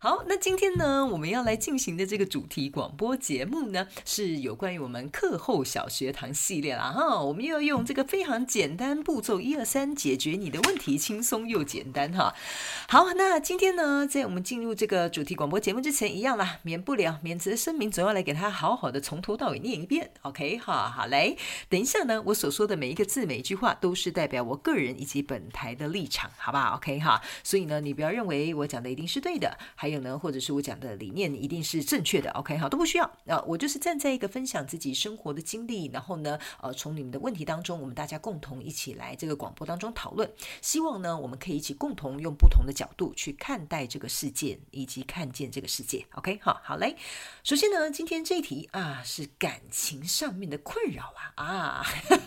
好，那今天呢，我们要来进行的这个主题广播节目呢，是有关于我们课后小学堂系列啦哈。我们又要用这个非常简单步骤一二三解决你的问题，轻松又简单哈。好，那今天呢，在我们进入这个主题广播节目之前，一样啦，免不了免责声明，总要来给他好好的从头到尾念一遍。OK 哈，好来，等一下呢，我所说的每一个字每一句话都是代表我个人以及本台的立场，好不好？OK 哈，所以呢，你不要认为我讲的一定是对的，还。还有呢，或者是我讲的理念一定是正确的，OK 好，都不需要。啊、呃，我就是站在一个分享自己生活的经历，然后呢，呃，从你们的问题当中，我们大家共同一起来这个广播当中讨论。希望呢，我们可以一起共同用不同的角度去看待这个世界，以及看见这个世界。OK 好，好嘞。首先呢，今天这一题啊，是感情上面的困扰啊啊，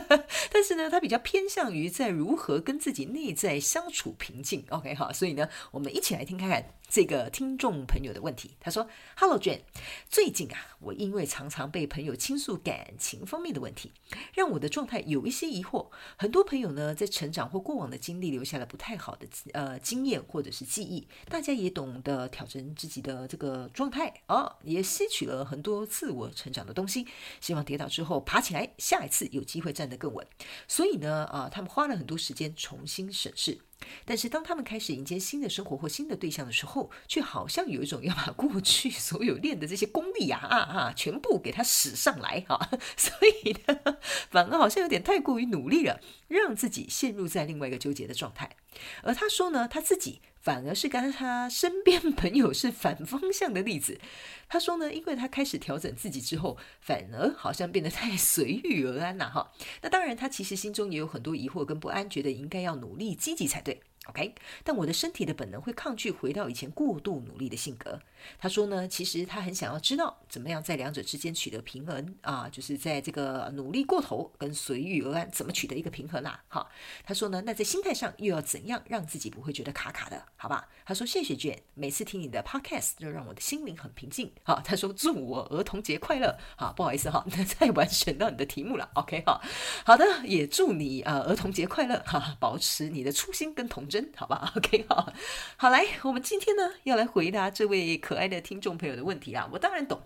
但是呢，它比较偏向于在如何跟自己内在相处平静。OK 好，所以呢，我们一起来听看看。这个听众朋友的问题，他说：“Hello Jane，最近啊，我因为常常被朋友倾诉感情方面的问题，让我的状态有一些疑惑。很多朋友呢，在成长或过往的经历留下了不太好的呃经验或者是记忆，大家也懂得调整自己的这个状态哦，也吸取了很多自我成长的东西，希望跌倒之后爬起来，下一次有机会站得更稳。所以呢，啊、他们花了很多时间重新审视。”但是当他们开始迎接新的生活或新的对象的时候，却好像有一种要把过去 所有练的这些功力啊啊啊，全部给它使上来哈，所以呢，反而好像有点太过于努力了，让自己陷入在另外一个纠结的状态。而他说呢，他自己。反而是跟他身边朋友是反方向的例子。他说呢，因为他开始调整自己之后，反而好像变得太 随遇而安了哈。那当然，他其实心中也有很多疑惑跟不安，觉得应该要努力积极才对。OK，但我的身体的本能会抗拒回到以前过度努力的性格。他说呢，其实他很想要知道怎么样在两者之间取得平衡啊，就是在这个努力过头跟随遇而安怎么取得一个平衡啊？哈，他说呢，那在心态上又要怎样让自己不会觉得卡卡的？好吧？他说谢谢卷每次听你的 Podcast 就让我的心灵很平静。好，他说祝我儿童节快乐。好，不好意思哈，那再晚选到你的题目了。OK 哈，好的，也祝你啊儿童节快乐哈，保持你的初心跟童。真好吧，OK 好，好来，我们今天呢要来回答这位可爱的听众朋友的问题啊，我当然懂。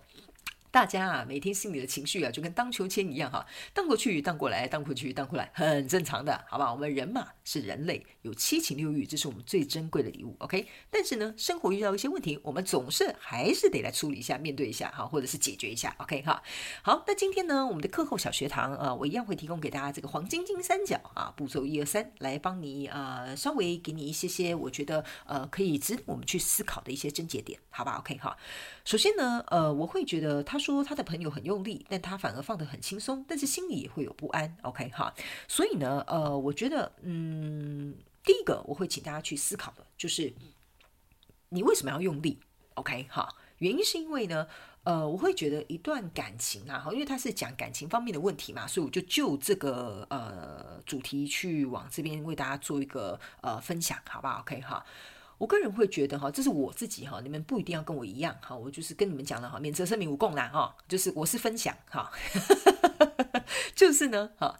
大家啊，每天心里的情绪啊，就跟荡秋千一样哈，荡过去，荡过来，荡过去，荡过来，很正常的，好吧？我们人嘛，是人类，有七情六欲，这是我们最珍贵的礼物，OK？但是呢，生活遇到一些问题，我们总是还是得来处理一下，面对一下哈，或者是解决一下，OK 哈？好，那今天呢，我们的课后小学堂啊，我一样会提供给大家这个黄金金三角啊，步骤一二三，来帮你啊，稍微给你一些些，我觉得呃，可以值得我们去思考的一些症结点，好吧？OK 哈？首先呢，呃，我会觉得他。说他的朋友很用力，但他反而放得很轻松，但是心里也会有不安。OK 哈，所以呢，呃，我觉得，嗯，第一个我会请大家去思考的就是，你为什么要用力？OK 哈，原因是因为呢，呃，我会觉得一段感情啊，哈因为他是讲感情方面的问题嘛，所以我就就这个呃主题去往这边为大家做一个呃分享，好不好？OK 哈。我个人会觉得哈，这是我自己哈，你们不一定要跟我一样哈，我就是跟你们讲了哈，免责声明无共啦哈，就是我是分享哈，就是呢哈，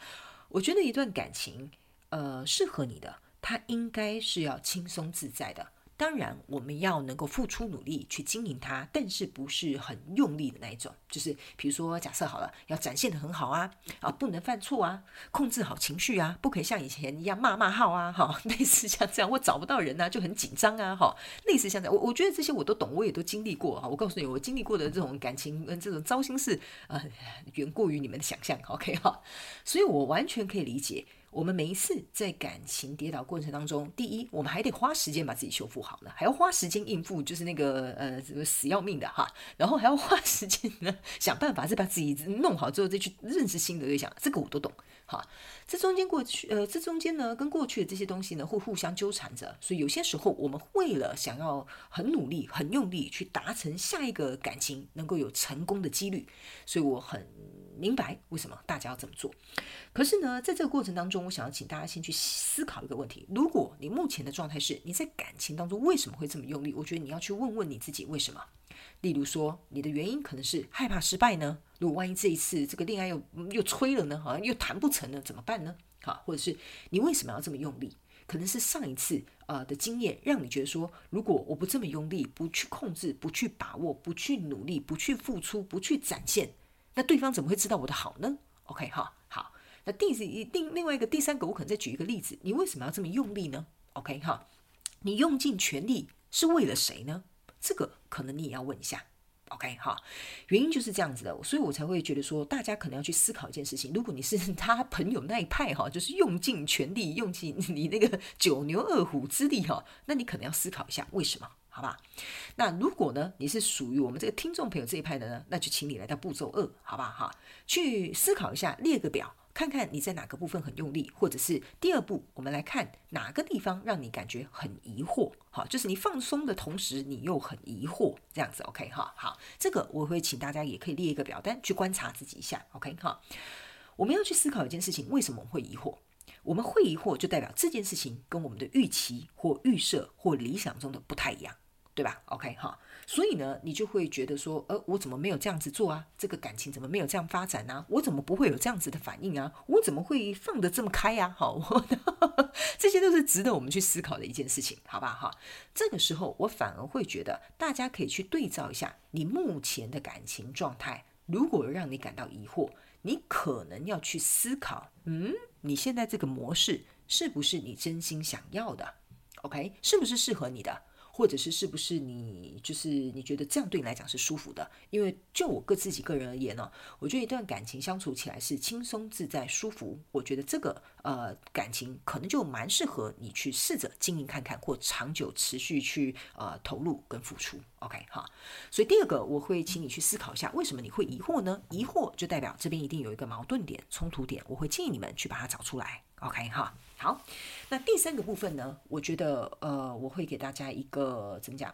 我觉得一段感情呃适合你的，它应该是要轻松自在的。当然，我们要能够付出努力去经营它，但是不是很用力的那一种。就是比如说，假设好了，要展现得很好啊，啊，不能犯错啊，控制好情绪啊，不可以像以前一样骂骂号啊，哈，类似像这样，我找不到人啊，就很紧张啊，哈，类似像这样，我我觉得这些我都懂，我也都经历过哈。我告诉你，我经历过的这种感情跟这种糟心事，呃，远过于你们的想象，OK 哈。所以我完全可以理解。我们每一次在感情跌倒过程当中，第一，我们还得花时间把自己修复好呢，还要花时间应付，就是那个呃，什么死要命的哈，然后还要花时间呢，想办法再把自己弄好之后再去认识新的对象，这个我都懂哈。这中间过去，呃，这中间呢，跟过去的这些东西呢，会互相纠缠着，所以有些时候我们为了想要很努力、很用力去达成下一个感情能够有成功的几率，所以我很。明白为什么大家要这么做，可是呢，在这个过程当中，我想要请大家先去思考一个问题：如果你目前的状态是你在感情当中为什么会这么用力？我觉得你要去问问你自己为什么。例如说，你的原因可能是害怕失败呢？如果万一这一次这个恋爱又又吹了呢？好像又谈不成了，怎么办呢？好，或者是你为什么要这么用力？可能是上一次呃的经验让你觉得说，如果我不这么用力，不去控制，不去把握，不去努力，不去付出，不去展现。那对方怎么会知道我的好呢？OK 哈，好。那第一另另外一个第三个，我可能再举一个例子，你为什么要这么用力呢？OK 哈，你用尽全力是为了谁呢？这个可能你也要问一下。OK 哈，原因就是这样子的，所以我才会觉得说，大家可能要去思考一件事情。如果你是 他朋友那一派哈，就是用尽全力，用尽你那个九牛二虎之力哈，那你可能要思考一下为什么。好吧，那如果呢，你是属于我们这个听众朋友这一派的呢，那就请你来到步骤二，好吧哈，去思考一下，列个表，看看你在哪个部分很用力，或者是第二步，我们来看哪个地方让你感觉很疑惑，好，就是你放松的同时，你又很疑惑，这样子，OK 哈，好，这个我会请大家也可以列一个表单去观察自己一下，OK 哈，我们要去思考一件事情，为什么会疑惑？我们会疑惑，就代表这件事情跟我们的预期或预设或理想中的不太一样。对吧？OK 哈，所以呢，你就会觉得说，呃，我怎么没有这样子做啊？这个感情怎么没有这样发展呢、我怎么不会有这样子的反应啊？我怎么会放得这么开呀、啊？好，这些都是值得我们去思考的一件事情，好吧？哈，这个时候我反而会觉得，大家可以去对照一下你目前的感情状态，如果让你感到疑惑，你可能要去思考，嗯，你现在这个模式是不是你真心想要的？OK，是不是适合你的？或者是是不是你就是你觉得这样对你来讲是舒服的？因为就我个自己个人而言呢，我觉得一段感情相处起来是轻松自在、舒服。我觉得这个呃感情可能就蛮适合你去试着经营看看，或长久持续去呃投入跟付出。OK 哈，所以第二个我会请你去思考一下，为什么你会疑惑呢？疑惑就代表这边一定有一个矛盾点、冲突点，我会建议你们去把它找出来。OK 哈，好，那第三个部分呢，我觉得呃，我会给大家一个怎么讲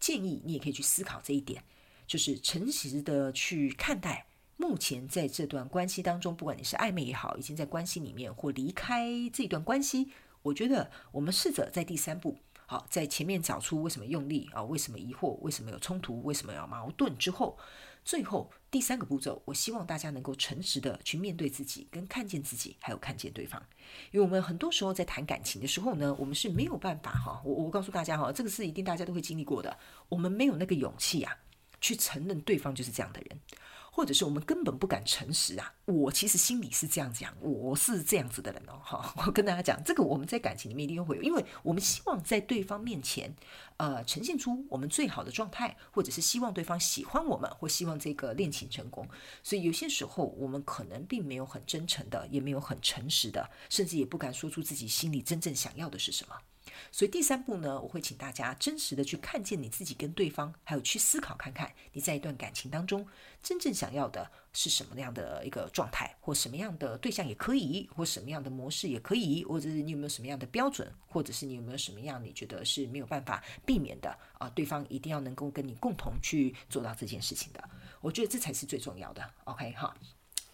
建议，你也可以去思考这一点，就是诚实的去看待目前在这段关系当中，不管你是暧昧也好，已经在关系里面或离开这段关系，我觉得我们试着在第三步，好，在前面找出为什么用力啊，为什么疑惑，为什么有冲突，为什么有矛盾之后。最后第三个步骤，我希望大家能够诚实的去面对自己，跟看见自己，还有看见对方。因为我们很多时候在谈感情的时候呢，我们是没有办法哈，我我告诉大家哈，这个是一定大家都会经历过的，我们没有那个勇气啊，去承认对方就是这样的人。或者是我们根本不敢诚实啊！我其实心里是这样讲，我是这样子的人哦。哈，我跟大家讲，这个我们在感情里面一定会有，因为我们希望在对方面前，呃，呈现出我们最好的状态，或者是希望对方喜欢我们，或希望这个恋情成功。所以有些时候，我们可能并没有很真诚的，也没有很诚实的，甚至也不敢说出自己心里真正想要的是什么。所以第三步呢，我会请大家真实的去看见你自己跟对方，还有去思考看看你在一段感情当中真正想要的是什么样的一个状态，或什么样的对象也可以，或什么样的模式也可以，或者是你有没有什么样的标准，或者是你有没有什么样你觉得是没有办法避免的啊？对方一定要能够跟你共同去做到这件事情的，我觉得这才是最重要的。OK 哈。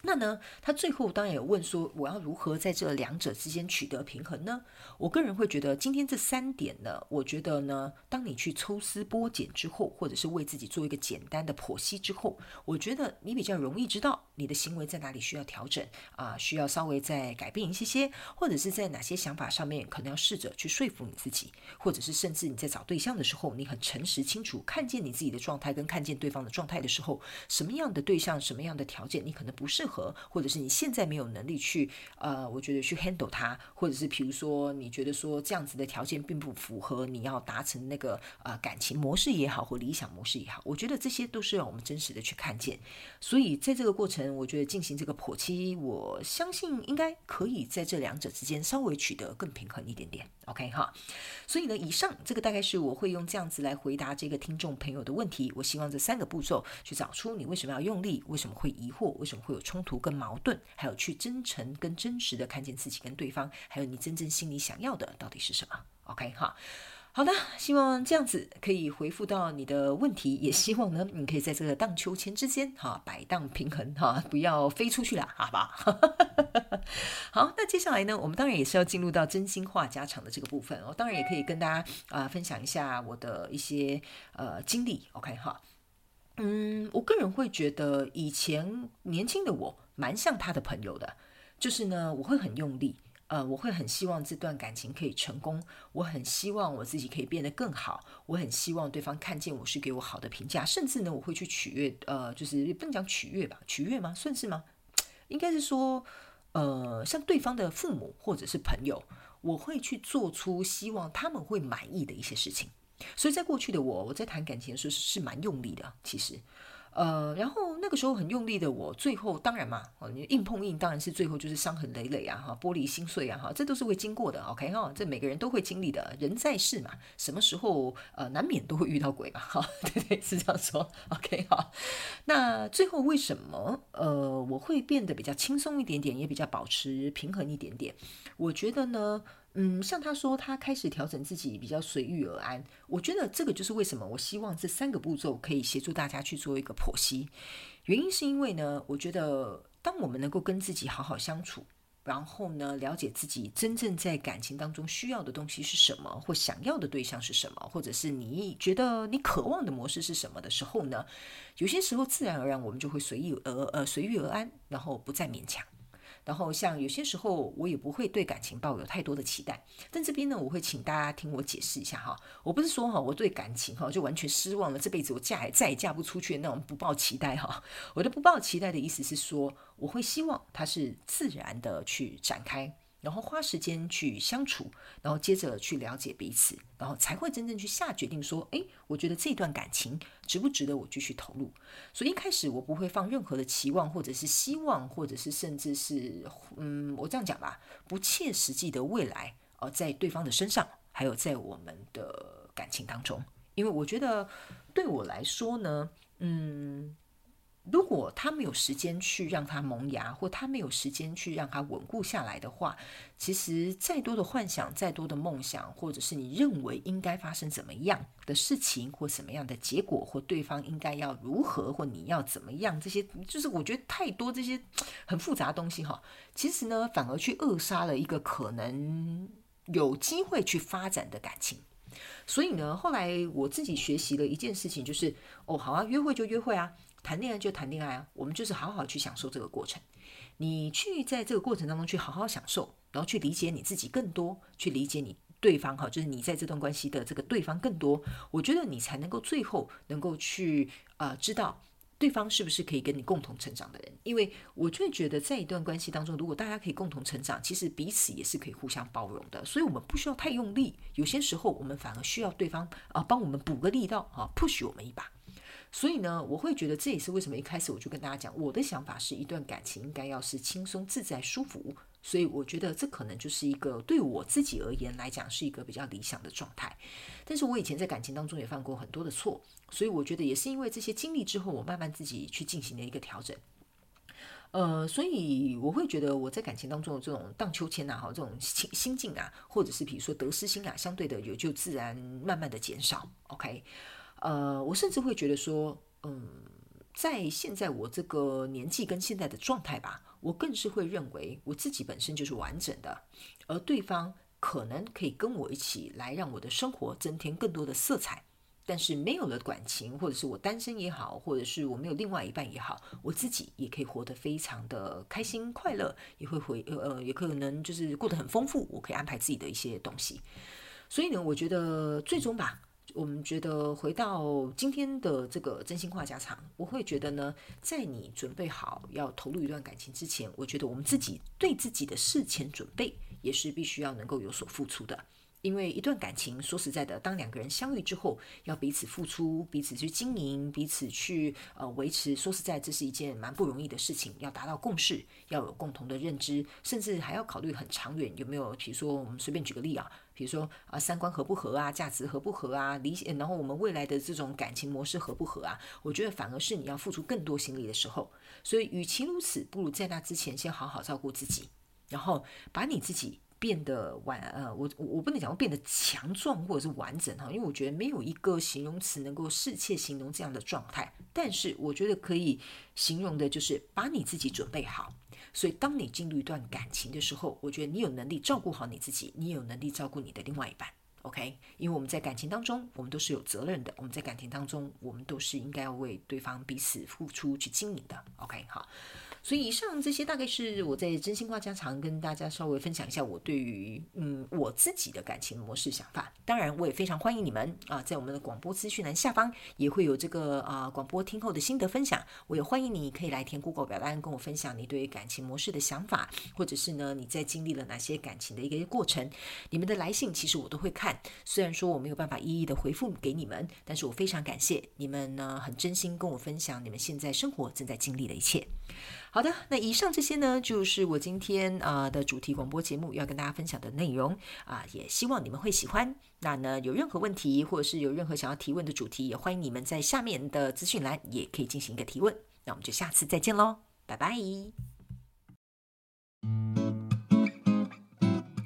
那呢，他最后当然有问说，我要如何在这两者之间取得平衡呢？我个人会觉得，今天这三点呢，我觉得呢，当你去抽丝剥茧之后，或者是为自己做一个简单的剖析之后，我觉得你比较容易知道你的行为在哪里需要调整啊，需要稍微再改变一些些，或者是在哪些想法上面可能要试着去说服你自己，或者是甚至你在找对象的时候，你很诚实清楚看见你自己的状态跟看见对方的状态的时候，什么样的对象，什么样的条件，你可能不适合，或者是你现在没有能力去呃，我觉得去 handle 它，或者是比如说你觉得说这样子的条件并不符合你要达成那个呃感情模式也好，或理想模式也好，我觉得这些都是让我们真实的去看见。所以在这个过程，我觉得进行这个剖析，我相信应该可以在这两者之间稍微取得更平衡一点点。OK 哈，所以呢，以上这个大概是我会用这样子来回答这个听众朋友的问题。我希望这三个步骤去找出你为什么要用力，为什么会疑惑，为什么会有冲冲突跟矛盾，还有去真诚跟真实的看见自己跟对方，还有你真正心里想要的到底是什么。OK 哈。好的，希望这样子可以回复到你的问题，也希望呢，你可以在这个荡秋千之间哈摆荡平衡哈，不要飞出去了，好吧？好，那接下来呢，我们当然也是要进入到真心话家常的这个部分，我当然也可以跟大家啊、分享一下我的一些呃经历，OK 哈？嗯，我个人会觉得以前年轻的我蛮像他的朋友的，就是呢，我会很用力。呃，我会很希望这段感情可以成功，我很希望我自己可以变得更好，我很希望对方看见我是给我好的评价，甚至呢，我会去取悦，呃，就是不能讲取悦吧，取悦吗？算是吗？应该是说，呃，像对方的父母或者是朋友，我会去做出希望他们会满意的一些事情。所以在过去的我，我在谈感情的时候是蛮用力的，其实。呃，然后那个时候很用力的我，最后当然嘛，哦，你硬碰硬，当然是最后就是伤痕累累啊，哈，玻璃心碎啊，哈，这都是会经过的，OK 哈，这每个人都会经历的，人在世嘛，什么时候呃难免都会遇到鬼嘛，哈，对对，是这样说，OK 哈。那最后为什么呃我会变得比较轻松一点点，也比较保持平衡一点点？我觉得呢。嗯，像他说，他开始调整自己，比较随遇而安。我觉得这个就是为什么我希望这三个步骤可以协助大家去做一个剖析。原因是因为呢，我觉得当我们能够跟自己好好相处，然后呢，了解自己真正在感情当中需要的东西是什么，或想要的对象是什么，或者是你觉得你渴望的模式是什么的时候呢，有些时候自然而然我们就会随意而呃随遇而安，然后不再勉强。然后，像有些时候，我也不会对感情抱有太多的期待。但这边呢，我会请大家听我解释一下哈。我不是说哈，我对感情哈就完全失望了，这辈子我嫁也再也嫁不出去那我们不抱期待哈。我的不抱期待的意思是说，我会希望它是自然的去展开。然后花时间去相处，然后接着去了解彼此，然后才会真正去下决定说，诶，我觉得这段感情值不值得我继续投入。所以一开始我不会放任何的期望，或者是希望，或者是甚至是，嗯，我这样讲吧，不切实际的未来，呃，在对方的身上，还有在我们的感情当中，因为我觉得对我来说呢，嗯。如果他没有时间去让他萌芽，或他没有时间去让他稳固下来的话，其实再多的幻想、再多的梦想，或者是你认为应该发生怎么样的事情，或什么样的结果，或对方应该要如何，或你要怎么样，这些就是我觉得太多这些很复杂的东西哈。其实呢，反而去扼杀了一个可能有机会去发展的感情。所以呢，后来我自己学习了一件事情，就是哦，好啊，约会就约会啊。谈恋爱就谈恋爱啊，我们就是好好去享受这个过程。你去在这个过程当中去好好享受，然后去理解你自己更多，去理解你对方哈，就是你在这段关系的这个对方更多。我觉得你才能够最后能够去呃知道对方是不是可以跟你共同成长的人。因为我就觉得在一段关系当中，如果大家可以共同成长，其实彼此也是可以互相包容的。所以我们不需要太用力，有些时候我们反而需要对方啊、帮我们补个力道啊，push 我们一把。所以呢，我会觉得这也是为什么一开始我就跟大家讲，我的想法是一段感情应该要是轻松自在、舒服。所以我觉得这可能就是一个对我自己而言来讲是一个比较理想的状态。但是我以前在感情当中也犯过很多的错，所以我觉得也是因为这些经历之后，我慢慢自己去进行了一个调整。呃，所以我会觉得我在感情当中的这种荡秋千啊，哈，这种心心境啊，或者是比如说得失心啊，相对的有就自然慢慢的减少。OK。呃，我甚至会觉得说，嗯，在现在我这个年纪跟现在的状态吧，我更是会认为我自己本身就是完整的，而对方可能可以跟我一起来让我的生活增添更多的色彩。但是没有了感情，或者是我单身也好，或者是我没有另外一半也好，我自己也可以活得非常的开心快乐，也会回呃，也可能就是过得很丰富。我可以安排自己的一些东西。所以呢，我觉得最终吧。我们觉得回到今天的这个真心话家常，我会觉得呢，在你准备好要投入一段感情之前，我觉得我们自己对自己的事前准备也是必须要能够有所付出的。因为一段感情，说实在的，当两个人相遇之后，要彼此付出，彼此去经营，彼此去呃维持。说实在，这是一件蛮不容易的事情。要达到共识，要有共同的认知，甚至还要考虑很长远，有没有？比如说，我们随便举个例啊，比如说啊、三观合不合啊，价值合不合啊，理想，然后我们未来的这种感情模式合不合啊？我觉得反而是你要付出更多心力的时候。所以，与其如此，不如在那之前先好好照顾自己，然后把你自己。变得完呃，我我不能讲变得强壮或者是完整哈，因为我觉得没有一个形容词能够适切形容这样的状态。但是我觉得可以形容的就是把你自己准备好。所以当你进入一段感情的时候，我觉得你有能力照顾好你自己，你有能力照顾你的另外一半。OK，因为我们在感情当中，我们都是有责任的。我们在感情当中，我们都是应该要为对方彼此付出去经营的。OK，好。所以以上这些大概是我在真心话家常跟大家稍微分享一下我对于嗯我自己的感情模式想法。当然，我也非常欢迎你们啊，在我们的广播资讯栏下方也会有这个啊广播听后的心得分享。我也欢迎你可以来填 Google 表单跟我分享你对于感情模式的想法，或者是呢你在经历了哪些感情的一个过程。你们的来信其实我都会看，虽然说我没有办法一一的回复给你们，但是我非常感谢你们呢很真心跟我分享你们现在生活正在经历的一切。好好的，那以上这些呢，就是我今天啊、的主题广播节目要跟大家分享的内容啊、也希望你们会喜欢。那呢，有任何问题或者是有任何想要提问的主题，也欢迎你们在下面的资讯栏也可以进行一个提问。那我们就下次再见喽，拜拜。